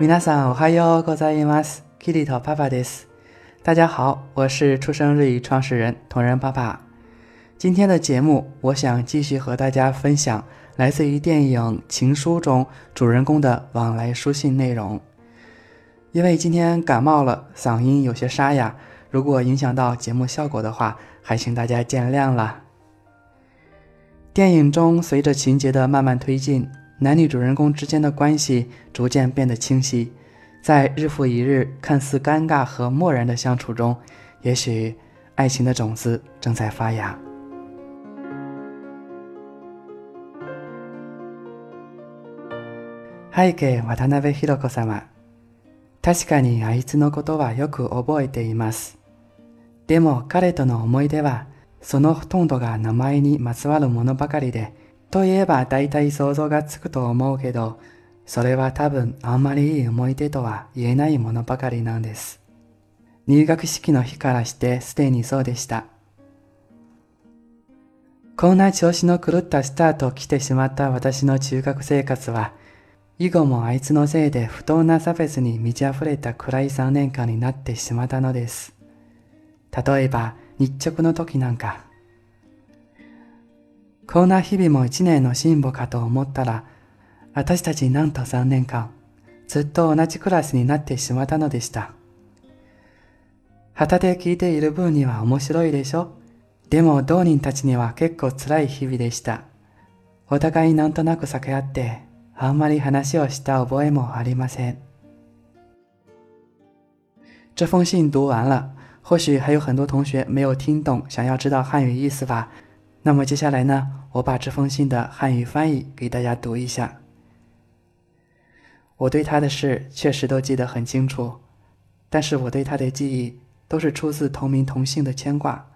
皆さんおはようございます。キリトパ i です。t o p p p e s 大家好，我是出生日语创始人同仁爸爸。今天的节目，我想继续和大家分享来自于电影《情书》中主人公的往来书信内容。因为今天感冒了，嗓音有些沙哑，如果影响到节目效果的话，还请大家见谅了。电影中，随着情节的慢慢推进。男女主人公之间的关系逐渐变得清晰。在日复一日、看似尴尬和漠然的相处中，也许爱情的种子正在发芽。背景渡辺弘子様。確かにあいつのことはよく覚えています。でも彼との思い出は、そのほとんどが名前にまつわるものばかりで、といえば大体想像がつくと思うけど、それは多分あんまりいい思い出とは言えないものばかりなんです。入学式の日からしてすでにそうでした。こんな調子の狂ったスタートを来てしまった私の中学生活は、以後もあいつのせいで不当な差別に満ち溢れた暗い3年間になってしまったのです。例えば、日直の時なんか、こんな日々も一年の進歩かと思ったら、私たちなんと3年間、ずっと同じクラスになってしまったのでした。旗で聞いている分には面白いでしょでも同人たちには結構辛い日々でした。お互いなんとなく避け合って、あんまり話をした覚えもありません。这封信读完了，或许还有很多同学没有听懂，想要知道汉语意思吧？那么接下来呢？我把这封信的汉语翻译给大家读一下。我对他的事确实都记得很清楚，但是我对他的记忆都是出自同名同姓的牵挂。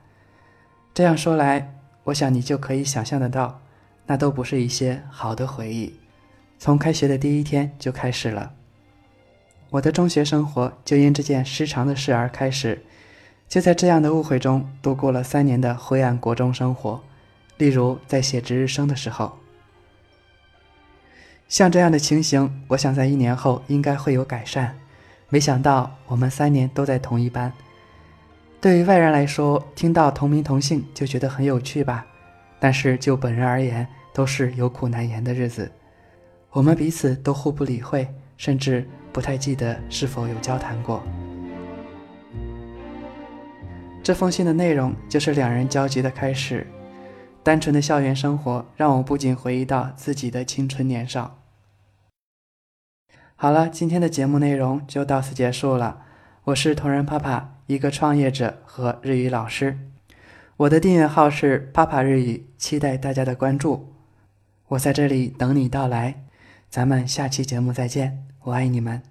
这样说来，我想你就可以想象得到，那都不是一些好的回忆。从开学的第一天就开始了，我的中学生活就因这件失常的事而开始，就在这样的误会中度过了三年的灰暗国中生活。例如，在写值日生的时候，像这样的情形，我想在一年后应该会有改善。没想到我们三年都在同一班，对于外人来说，听到同名同姓就觉得很有趣吧。但是就本人而言，都是有苦难言的日子。我们彼此都互不理会，甚至不太记得是否有交谈过。这封信的内容就是两人交集的开始。单纯的校园生活让我不仅回忆到自己的青春年少。好了，今天的节目内容就到此结束了。我是同人 Papa，一个创业者和日语老师。我的订阅号是“ Papa 日语”，期待大家的关注。我在这里等你到来，咱们下期节目再见。我爱你们。